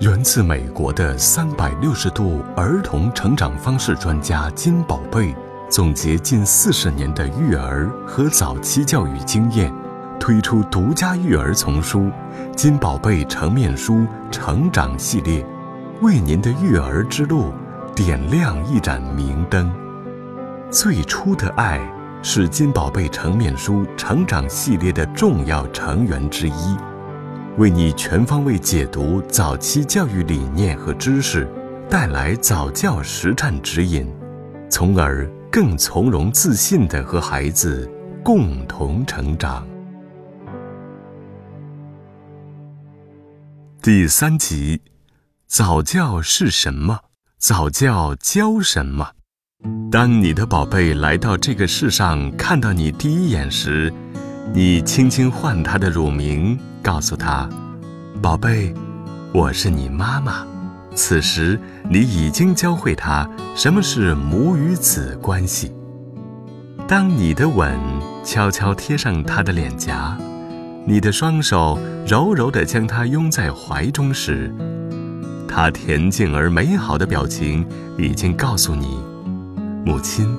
源自美国的三百六十度儿童成长方式专家金宝贝，总结近四十年的育儿和早期教育经验，推出独家育儿丛书《金宝贝成面书成长系列》，为您的育儿之路点亮一盏明灯。最初的爱是金宝贝成面书成长系列的重要成员之一。为你全方位解读早期教育理念和知识，带来早教实战指引，从而更从容自信地和孩子共同成长。第三集，早教是什么？早教教什么？当你的宝贝来到这个世上，看到你第一眼时，你轻轻唤他的乳名。告诉他，宝贝，我是你妈妈。此时，你已经教会他什么是母与子关系。当你的吻悄悄贴上他的脸颊，你的双手柔柔地将他拥在怀中时，他恬静而美好的表情已经告诉你，母亲，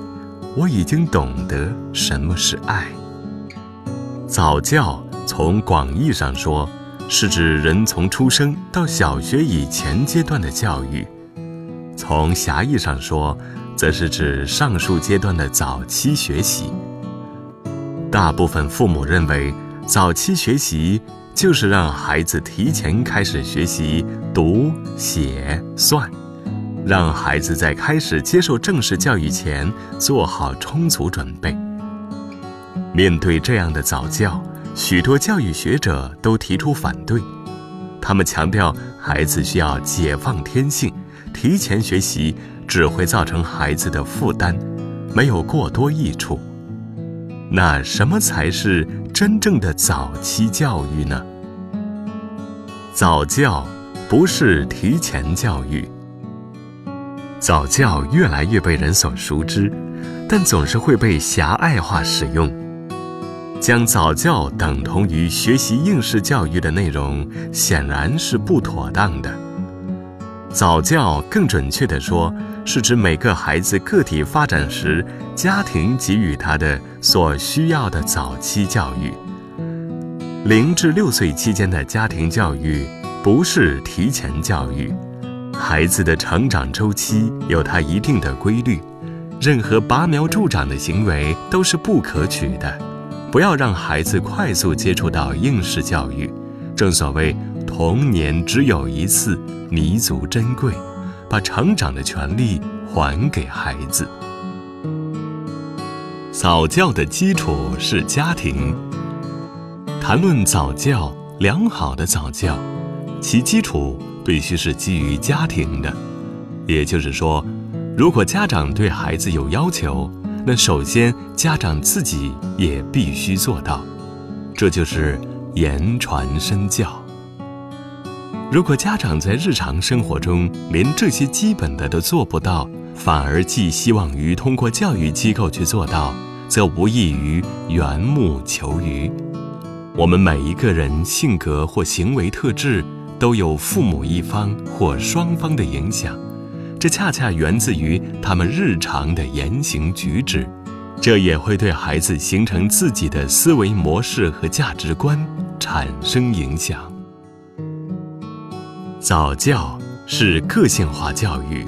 我已经懂得什么是爱。早教。从广义上说，是指人从出生到小学以前阶段的教育；从狭义上说，则是指上述阶段的早期学习。大部分父母认为，早期学习就是让孩子提前开始学习读写算，让孩子在开始接受正式教育前做好充足准备。面对这样的早教，许多教育学者都提出反对，他们强调孩子需要解放天性，提前学习只会造成孩子的负担，没有过多益处。那什么才是真正的早期教育呢？早教不是提前教育。早教越来越被人所熟知，但总是会被狭隘化使用。将早教等同于学习应试教育的内容，显然是不妥当的。早教更准确地说，是指每个孩子个体发展时，家庭给予他的所需要的早期教育。零至六岁期间的家庭教育不是提前教育，孩子的成长周期有它一定的规律，任何拔苗助长的行为都是不可取的。不要让孩子快速接触到应试教育。正所谓童年只有一次，弥足珍贵，把成长的权利还给孩子。早教的基础是家庭。谈论早教，良好的早教，其基础必须是基于家庭的。也就是说，如果家长对孩子有要求，那首先，家长自己也必须做到，这就是言传身教。如果家长在日常生活中连这些基本的都做不到，反而寄希望于通过教育机构去做到，则无异于缘木求鱼。我们每一个人性格或行为特质都有父母一方或双方的影响。这恰恰源自于他们日常的言行举止，这也会对孩子形成自己的思维模式和价值观产生影响。早教是个性化教育，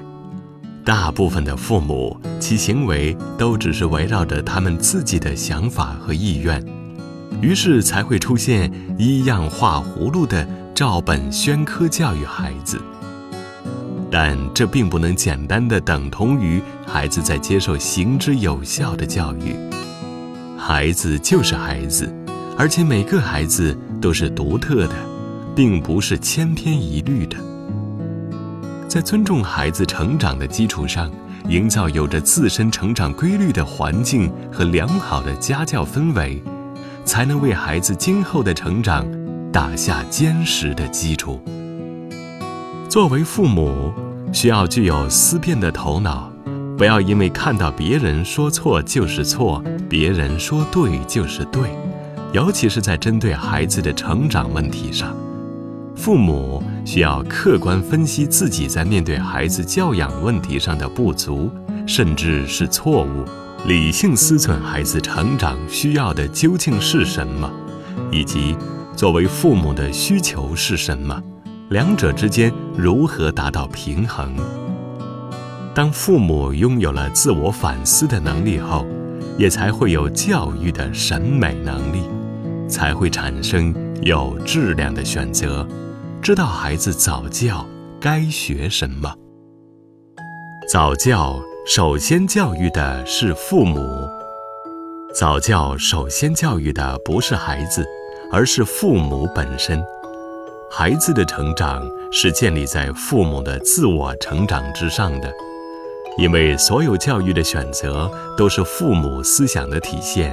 大部分的父母其行为都只是围绕着他们自己的想法和意愿，于是才会出现一样画葫芦的照本宣科教育孩子。但这并不能简单的等同于孩子在接受行之有效的教育。孩子就是孩子，而且每个孩子都是独特的，并不是千篇一律的。在尊重孩子成长的基础上，营造有着自身成长规律的环境和良好的家教氛围，才能为孩子今后的成长打下坚实的基础。作为父母，需要具有思辨的头脑，不要因为看到别人说错就是错，别人说对就是对，尤其是在针对孩子的成长问题上，父母需要客观分析自己在面对孩子教养问题上的不足，甚至是错误，理性思忖孩子成长需要的究竟是什么，以及作为父母的需求是什么，两者之间如何达到平衡。当父母拥有了自我反思的能力后，也才会有教育的审美能力，才会产生有质量的选择，知道孩子早教该学什么。早教首先教育的是父母，早教首先教育的不是孩子，而是父母本身。孩子的成长是建立在父母的自我成长之上的。因为所有教育的选择都是父母思想的体现，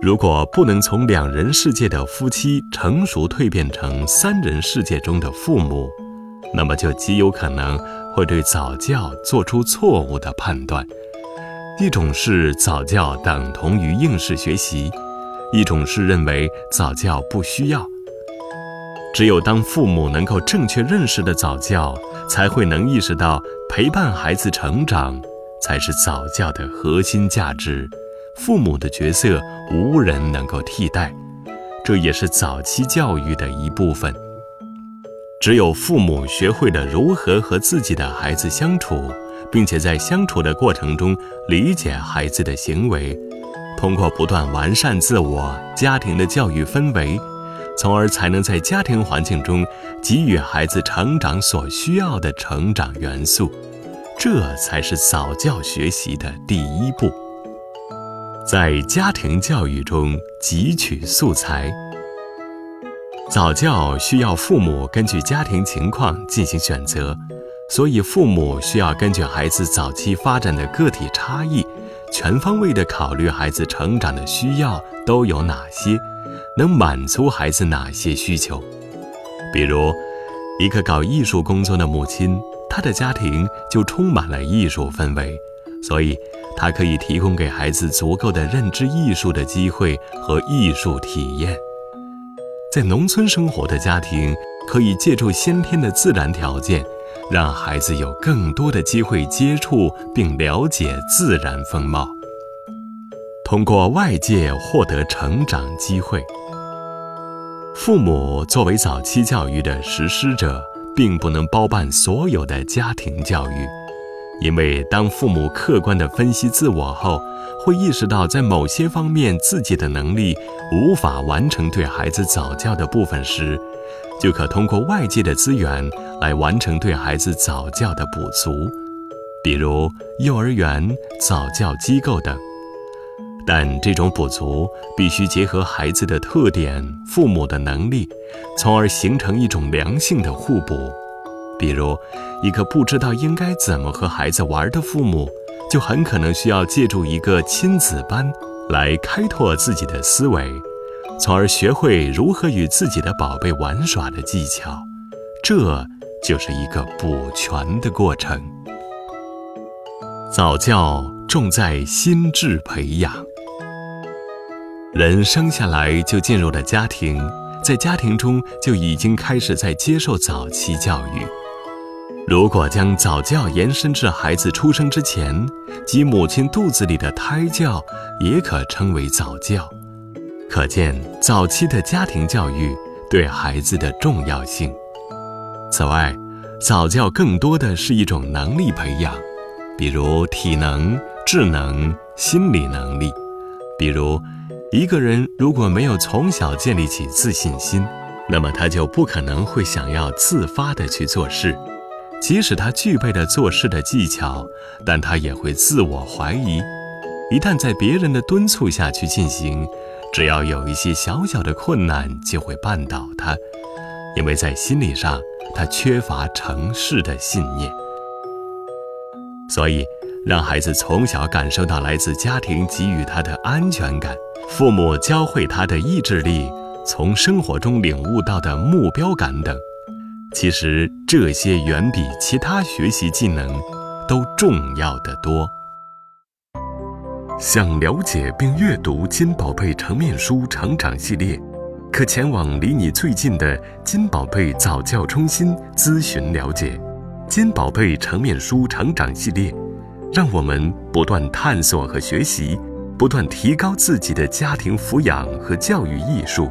如果不能从两人世界的夫妻成熟蜕变成三人世界中的父母，那么就极有可能会对早教做出错误的判断。一种是早教等同于应试学习，一种是认为早教不需要。只有当父母能够正确认识的早教，才会能意识到。陪伴孩子成长，才是早教的核心价值。父母的角色无人能够替代，这也是早期教育的一部分。只有父母学会了如何和自己的孩子相处，并且在相处的过程中理解孩子的行为，通过不断完善自我，家庭的教育氛围，从而才能在家庭环境中给予孩子成长所需要的成长元素。这才是早教学习的第一步。在家庭教育中汲取素材，早教需要父母根据家庭情况进行选择，所以父母需要根据孩子早期发展的个体差异，全方位地考虑孩子成长的需要都有哪些，能满足孩子哪些需求。比如，一个搞艺术工作的母亲。她的家庭就充满了艺术氛围，所以她可以提供给孩子足够的认知艺术的机会和艺术体验。在农村生活的家庭，可以借助先天的自然条件，让孩子有更多的机会接触并了解自然风貌，通过外界获得成长机会。父母作为早期教育的实施者。并不能包办所有的家庭教育，因为当父母客观地分析自我后，会意识到在某些方面自己的能力无法完成对孩子早教的部分时，就可通过外界的资源来完成对孩子早教的补足，比如幼儿园、早教机构等。但这种补足必须结合孩子的特点、父母的能力，从而形成一种良性的互补。比如，一个不知道应该怎么和孩子玩的父母，就很可能需要借助一个亲子班来开拓自己的思维，从而学会如何与自己的宝贝玩耍的技巧。这就是一个补全的过程。早教重在心智培养。人生下来就进入了家庭，在家庭中就已经开始在接受早期教育。如果将早教延伸至孩子出生之前，及母亲肚子里的胎教，也可称为早教。可见早期的家庭教育对孩子的重要性。此外，早教更多的是一种能力培养，比如体能、智能、心理能力，比如。一个人如果没有从小建立起自信心，那么他就不可能会想要自发的去做事。即使他具备了做事的技巧，但他也会自我怀疑。一旦在别人的敦促下去进行，只要有一些小小的困难，就会绊倒他，因为在心理上他缺乏成事的信念。所以，让孩子从小感受到来自家庭给予他的安全感。父母教会他的意志力，从生活中领悟到的目标感等，其实这些远比其他学习技能都重要的多。想了解并阅读《金宝贝成面书成长系列》，可前往离你最近的金宝贝早教中心咨询了解。金宝贝成面书成长系列，让我们不断探索和学习，不断提高自己的家庭抚养和教育艺术，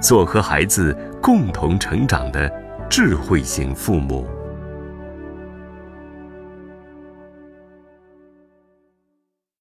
做和孩子共同成长的智慧型父母。